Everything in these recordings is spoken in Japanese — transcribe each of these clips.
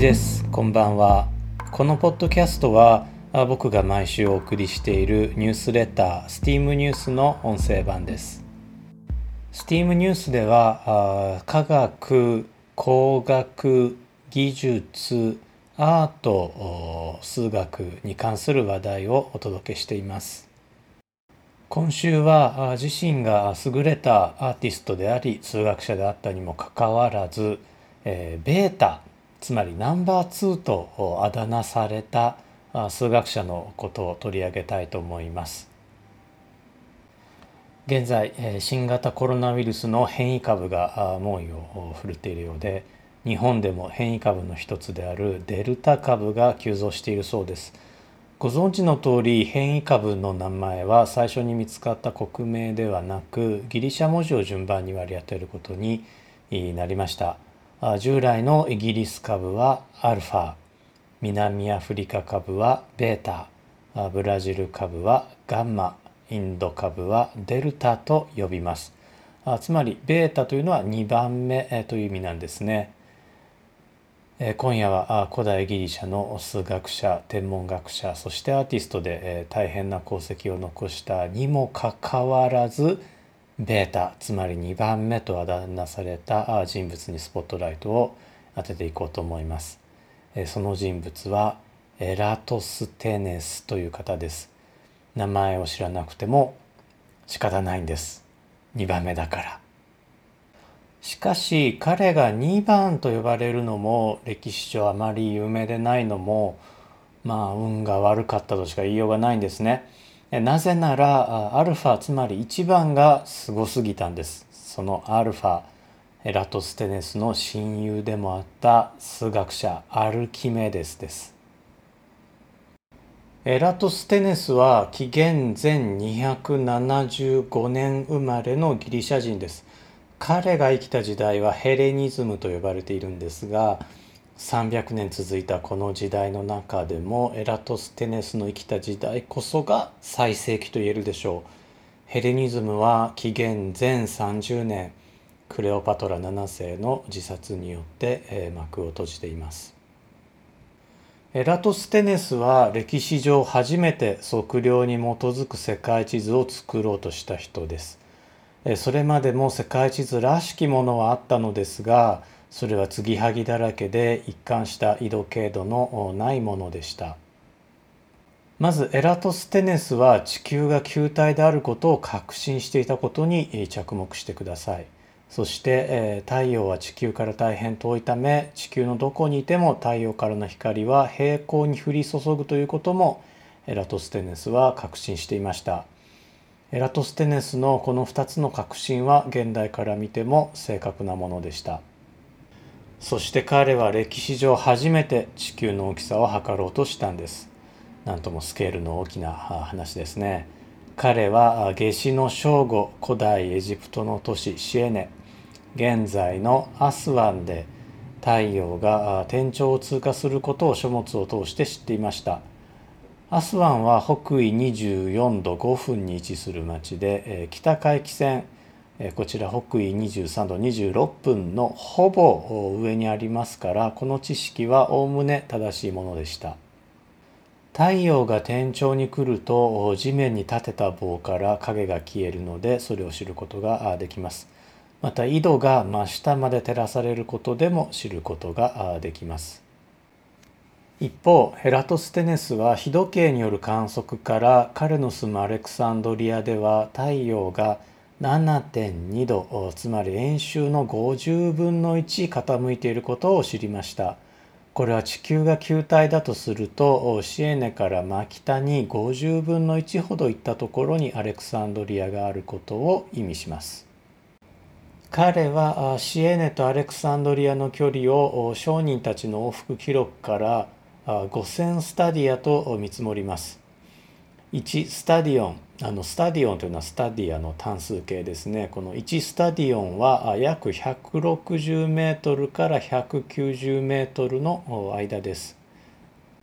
です。こんばんは。このポッドキャストは僕が毎週お送りしているニュースレター STEAM ニュースの音声版です。STEAM ニュースでは科学工学技術アート数学に関する話題をお届けしています。今週は自身が優れたアーティストであり数学者であったにもかかわらず、えー、ベータつまりナンバー2とあだ名された数学者のことを取り上げたいと思います。現在新型コロナウイルスの変異株が猛威を振るっているようで日本でも変異株の一つであるデルタ株が急増しているそうです。ご存知の通り変異株の名前は最初に見つかった国名ではなくギリシャ文字を順番に割り当てることになりました従来のイギリス株はアルファ南アフリカ株はベータブラジル株はガンマインド株はデルタと呼びます。つまりベータというのは2番目という意味なんですね。今夜は古代ギリシャの数学者天文学者そしてアーティストで大変な功績を残したにもかかわらずベータつまり2番目とあだ名された人物にスポットライトを当てていこうと思います。その人物はエラトステネスという方です。名前を知らなくても仕方ないんです。2番目だから。しかし彼が2番と呼ばれるのも歴史上あまり有名でないのもまあ運が悪かったとしか言いようがないんですね。なぜならアルファつまり1番がすごすぎたんです。そのアルファラトステネスの親友でもあった数学者アルキメデスです。エラトステネスは紀元前275年生まれのギリシャ人です。彼が生きた時代はヘレニズムと呼ばれているんですが300年続いたこの時代の中でもエラトステネスの生きた時代こそが最盛期と言えるでしょう。ヘレニズムは紀元前30年クレオパトラ7世の自殺によって幕を閉じています。エラトステネスは歴史上初めて測量に基づく世界地図を作ろうとした人です。それまでも世界地図らしきものはあったのですがそれは継ぎはぎだらけで一貫した緯度経度のないものでした。まずエラトステネスは地球が球体であることを確信していたことに着目してください。そして太陽は地球から大変遠いため地球のどこにいても太陽からの光は平行に降り注ぐということもエラトステネスは確信していました。エラトステネスのこの2つの確信は現代から見ても正確なものでした。そして彼は歴史上初めて地球の大きさを測ろうとしたんです。なんともスケールの大きな話ですね。彼は夏至の正午古代エジプトの都市シエネ。現在のアスワンで太陽が天頂を通過することを書物を通して知っていました。アスワンは北緯24度5分に位置する町で北海汽線こちら北緯23度26分のほぼ上にありますからこの知識はおおむね正しいものでした。太陽が天頂に来ると地面に立てた棒から影が消えるのでそれを知ることができます。また緯度が真下まで照らされることでも知ることができます。一方ヘラトステネスは日時計による観測から彼の住むアレクサンドリアでは太陽が7.2度つまり円周の50分の1傾いていることを知りました。これは地球が球体だとするとシエネから真北に50分の1ほど行ったところにアレクサンドリアがあることを意味します。彼はシエネとアレクサンドリアの距離を商人たちの往復記録から5000スタディアと見積もります。1スタディオン。あのスタディオンというのはスタディアの単数形ですね。この1スタディオンは約160メートルから190メートルの間です。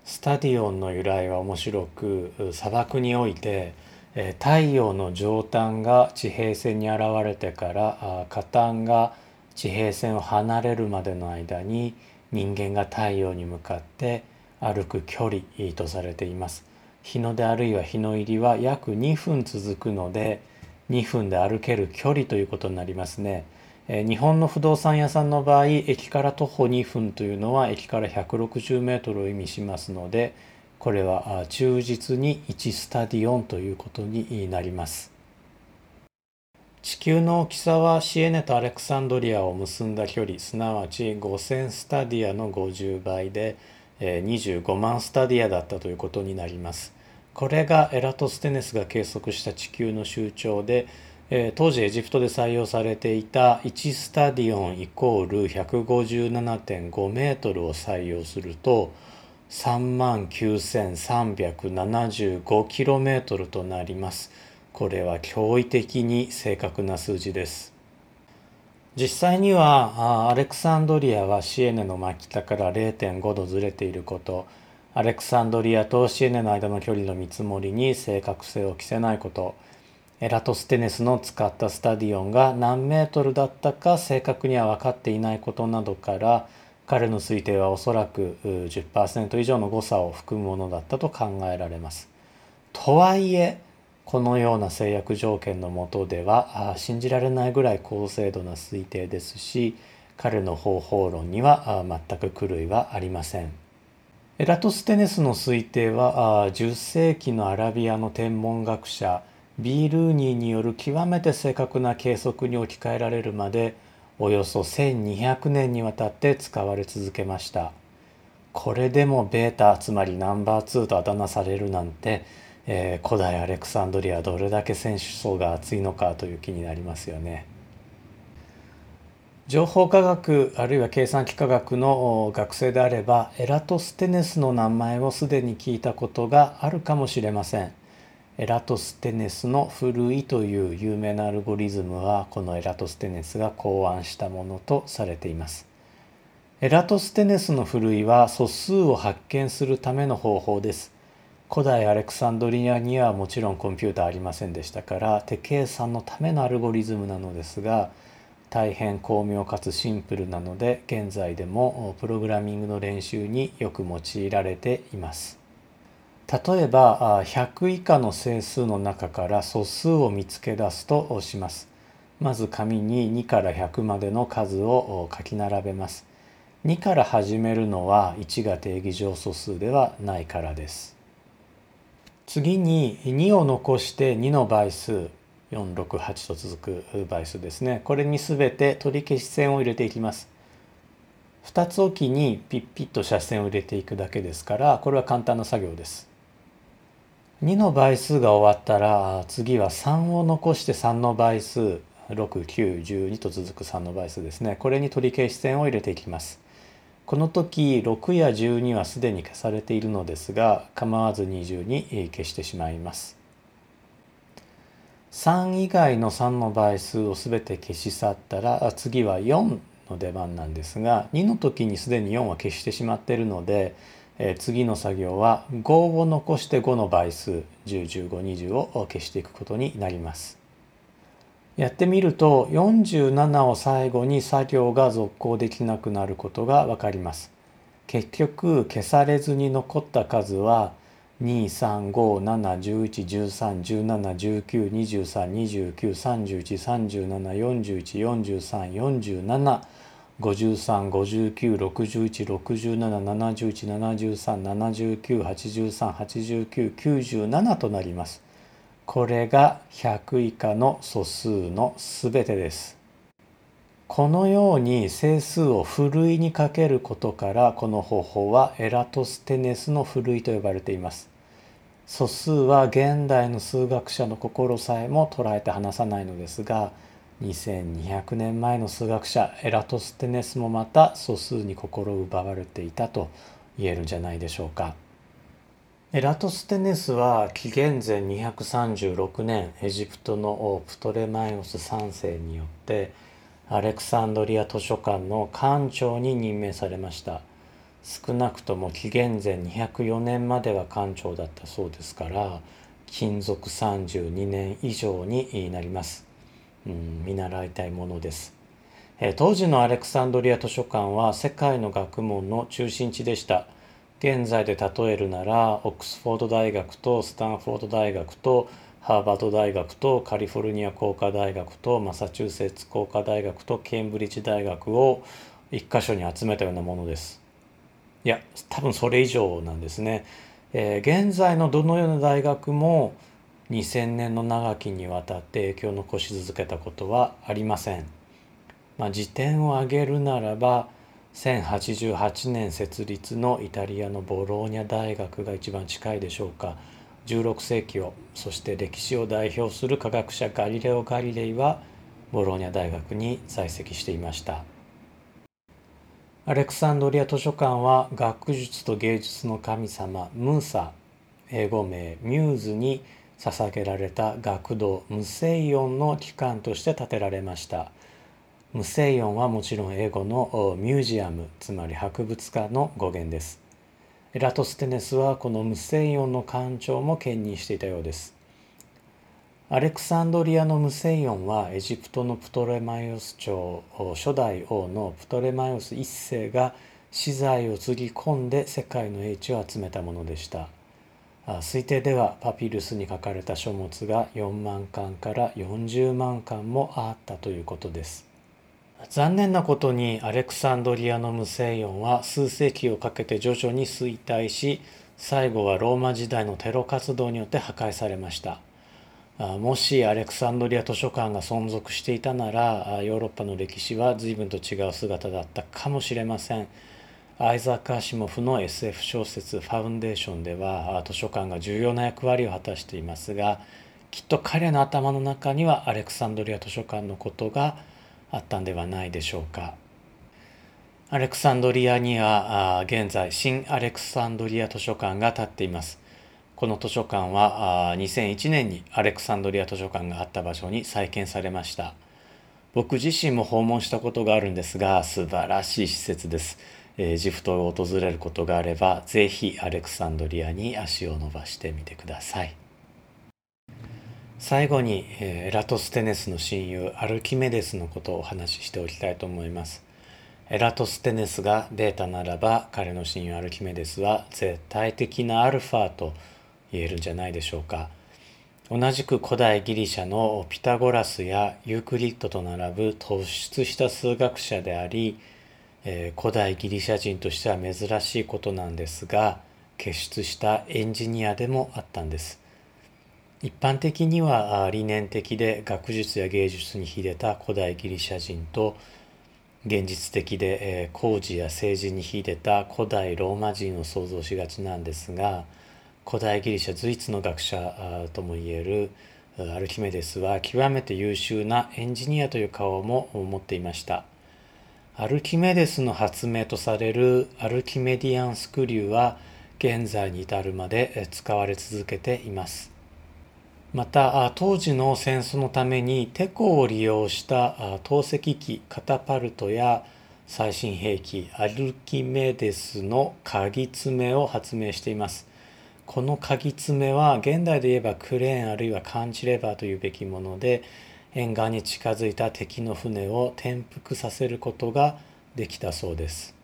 スタディオンの由来は面白く砂漠において太陽の上端が地平線に現れてから下端が地平線を離れるまでの間に人間が太陽に向かって歩く距離とされています。日の出あるいは日の入りは約2分続くので2分で歩ける距離ということになりますね。え日本の不動産屋さんの場合駅から徒歩2分というのは駅から160メートルを意味しますのでこれは忠実に1スタディオンということになります。地球の大きさはシエネとアレクサンドリアを結んだ距離すなわち5000スタディアの50倍で25万スタディアだったということになります。これがエラトステネスが計測した地球の周長で当時エジプトで採用されていた1スタディオンイコール157.5メートルを採用すると3万9375キロメートルとなります。これは驚異的に正確な数字です。実際にはアレクサンドリアはシエネの真北から0.5度ずれていることアレクサンドリアとシエネの間の距離の見積もりに正確性を期せないことエラトステネスの使ったスタディオンが何メートルだったか正確には分かっていないことなどから彼の推定はおそらく10%以上の誤差を含むものだったと考えられます。とはいえこのような制約条件の下では信じられないぐらい高精度な推定ですし彼の方法論には全く狂いはありません。エラトステネスの推定は10世紀のアラビアの天文学者ビールーニーによる極めて正確な計測に置き換えられるまでおよそ1200年にわたって使われ続けました。これでもベータつまりナンバー2とあだ名されるなんて、えー、古代アレクサンドリアどれだけ選手層が厚いのかという気になりますよね。情報科学あるいは計算機科学の学生であればエラトステネスの名前をすでに聞いたことがあるかもしれません。エラトステネスの古いという有名なアルゴリズムはこのエラトステネスが考案したものとされています。エラトステネスの古いは素数を発見するための方法です。古代アレクサンドリアにはもちろんコンピューターありませんでしたから手計算のためのアルゴリズムなのですが大変巧妙かつシンプルなので現在でもプログラミングの練習によく用いられています。例えば100以下の整数の中から素数を見つけ出すとします。まず紙に2から100までの数を書き並べます。2から始めるのは1が定義上素数ではないからです。次に2を残して2の倍数468と続く倍数ですね。これに全て取り消し線を入れていきます。2つおきにピッピッと斜線を入れていくだけですからこれは簡単な作業です。2の倍数が終わったら次は3を残して3の倍数6912と続く3の倍数ですねこれに取り消し線を入れていきますこの時6や12はすでに消されているのですが構わず20に消してしまいます3以外の3の倍数を全て消し去ったら次は4の出番なんですが2の時にすでに4は消してしまっているのでえ次の作業は5を残して5の倍数101520を消していくことになります。やってみると47を最後に作業が続行できなくなることがわかります。結局消されずに残った数は235711131429313137414143414347 5359617171737379838987となります。これが100以下の素数のすべてです。このように整数をふるいにかけることからこの方法はエラトステネスのふるいと呼ばれています。素数は現代の数学者の心さえも捉えて離さないのですが2200年前の数学者エラトステネスもまた素数に心奪われていたと言えるんじゃないでしょうか。エラトステネスは紀元前236年エジプトのプトレマイオス3世によってアレクサンドリア図書館の館長に任命されました。少なくとも紀元前204年までは館長だったそうですから勤続32年以上になります。うん、見習いたいものです。当時のアレクサンドリア図書館は世界の学問の中心地でした。現在で例えるならオックスフォード大学とスタンフォード大学とハーバード大学とカリフォルニア工科大学とマサチューセッツ工科大学とケンブリッジ大学を一箇所に集めたようなものです。いや多分それ以上なんですね、えー、現在のどのような大学も2000年の長きにわたって影響を残し続けたことはありません。まあ、時点を挙げるならば1088年設立のイタリアのボローニャ大学が一番近いでしょうか。16世紀をそして歴史を代表する科学者ガリレオ・ガリレイはボローニャ大学に在籍していました。アレクサンドリア図書館は学術と芸術の神様ムーサ英語名ミューズに捧げられた学童ムセイオンの機関として建てられました。ムセイオンはもちろん英語のミュージアムつまり博物館の語源です。エラトステネスはこのムセイオンの館長も兼任していたようです。アレクサンドリアのムセイオンはエジプトのプトレマイオス朝初代王のプトレマイオス一世が資材をつぎ込んで世界の英知を集めたものでした。推定ではパピルスに書かれた書物が4万巻から40万巻もあったということで。す残念なことにアレクサンドリアの無声音は数世紀をかけて徐々に衰退し最後はローマ時代のテロ活動によって破壊されました。もしアレクサンドリア図書館が存続していたならヨーロッパの歴史は随分と違う姿だったかもしれません。アイザーク・アシモフの SF 小説「ファウンデーション」では図書館が重要な役割を果たしていますがきっと彼の頭の中にはアレクサンドリア図書館のことがあったんではないでしょうか。アレクサンドリアには現在新アレクサンドリア図書館が建っています。この図書館は2001年にアレクサンドリア図書館があった場所に再建されました。僕自身も訪問したことがあるんですが素晴らしい施設です。エジプトを訪れることがあればぜひアレクサンドリアに足を伸ばしてみてください。最後にエラトステネスの親友アルキメデスのことをお話ししておきたいと思います。エラトステネスがベータならば彼の親友アルキメデスは絶対的なアルファと言えるんじゃないでしょうか。同じく古代ギリシャのピタゴラスやユークリッドと並ぶ突出した数学者であり、えー、古代ギリシャ人としては珍しいことなんですが傑出したエンジニアでもあったんです。一般的には理念的で学術や芸術に秀でた古代ギリシャ人と現実的で工事や政治に秀でた古代ローマ人を想像しがちなんですが古代ギリシャ随一の学者ともいえるアルキメデスは極めて優秀なエンジニアという顔も持っていました。アルキメデスの発明とされるアルキメディアンスクリューは現在に至るまで使われ続けています。また当時の戦争のためにテコを利用した投石機カタパルトや最新兵器アルキメデスの鍵爪を発明しています。この鍵爪は現代で言えばクレーンあるいはカンチレバーというべきもので沿岸に近づいた敵の船を転覆させることができたそうです。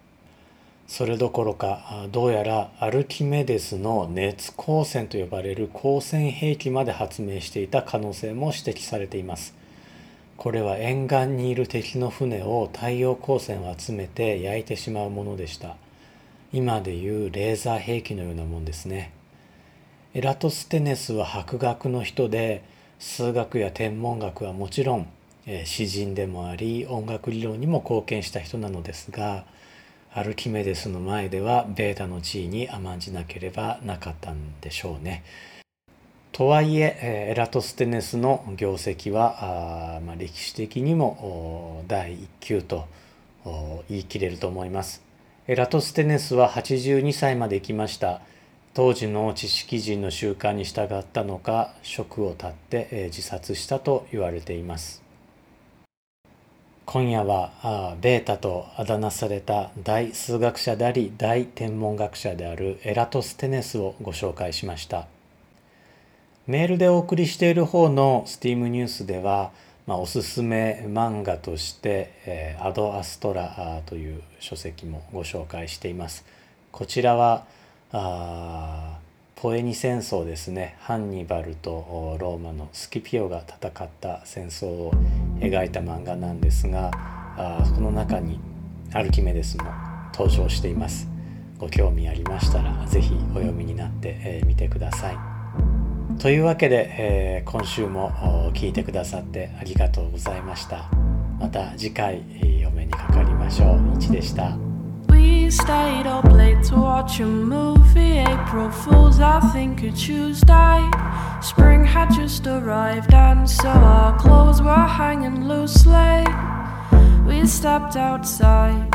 それどころかどうやらアルキメデスの熱光線と呼ばれる光線兵器まで発明していた可能性も指摘されています。これは沿岸にいる敵の船を太陽光線を集めて焼いてしまうものでした。今でいうレーザー兵器のようなもんですね。エラトステネスは博学の人で数学や天文学はもちろん詩人でもあり音楽理論にも貢献した人なのですがアルキメデスの前ではベータの地位に甘んじなければなかったんでしょうね。とはいえエラトステネスの業績はあ、まあ、歴史的にも第一級と言い切れると思います。エラトステネスは82歳まで生きました。当時の知識人の習慣に従ったのか職を絶って自殺したと言われています。今夜はベータとあだ名された大数学者であり大天文学者であるエラトステネスをご紹介しましたメールでお送りしている方の STEAM ニュースではまあ、おすすめ漫画として「えー、アド・アストラ」という書籍もご紹介しています。こちらはあポエニ戦争ですね。ハンニバルとローマのスキピオが戦った戦争を描いた漫画なんですがあこの中にアルキメデスも登場しています。ご興味ありましたら是非お読みになってみてください。というわけで、えー、今週も聞いてくださってありがとうございました。また次回お目にかかりましょう。いちでした。April Fools, I think a Tuesday. Spring had just arrived, and so our clothes were hanging loosely. We stepped outside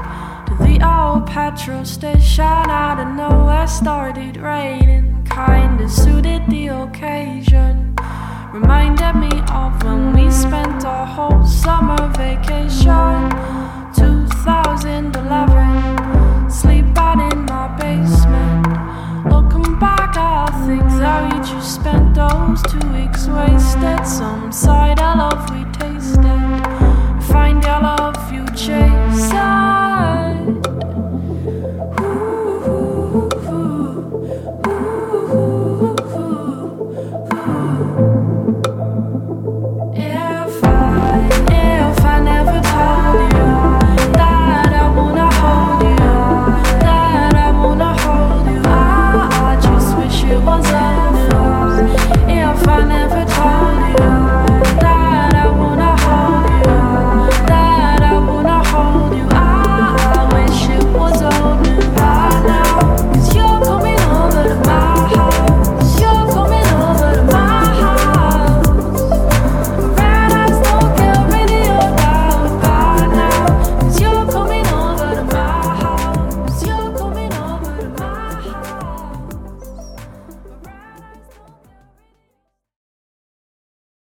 to the old petrol station. Out of nowhere, started raining, kinda suited the occasion. Reminded me of when we spent our whole summer vacation. 2011, sleeping in my basement. Back, I think that we just spent those two weeks wasted. Some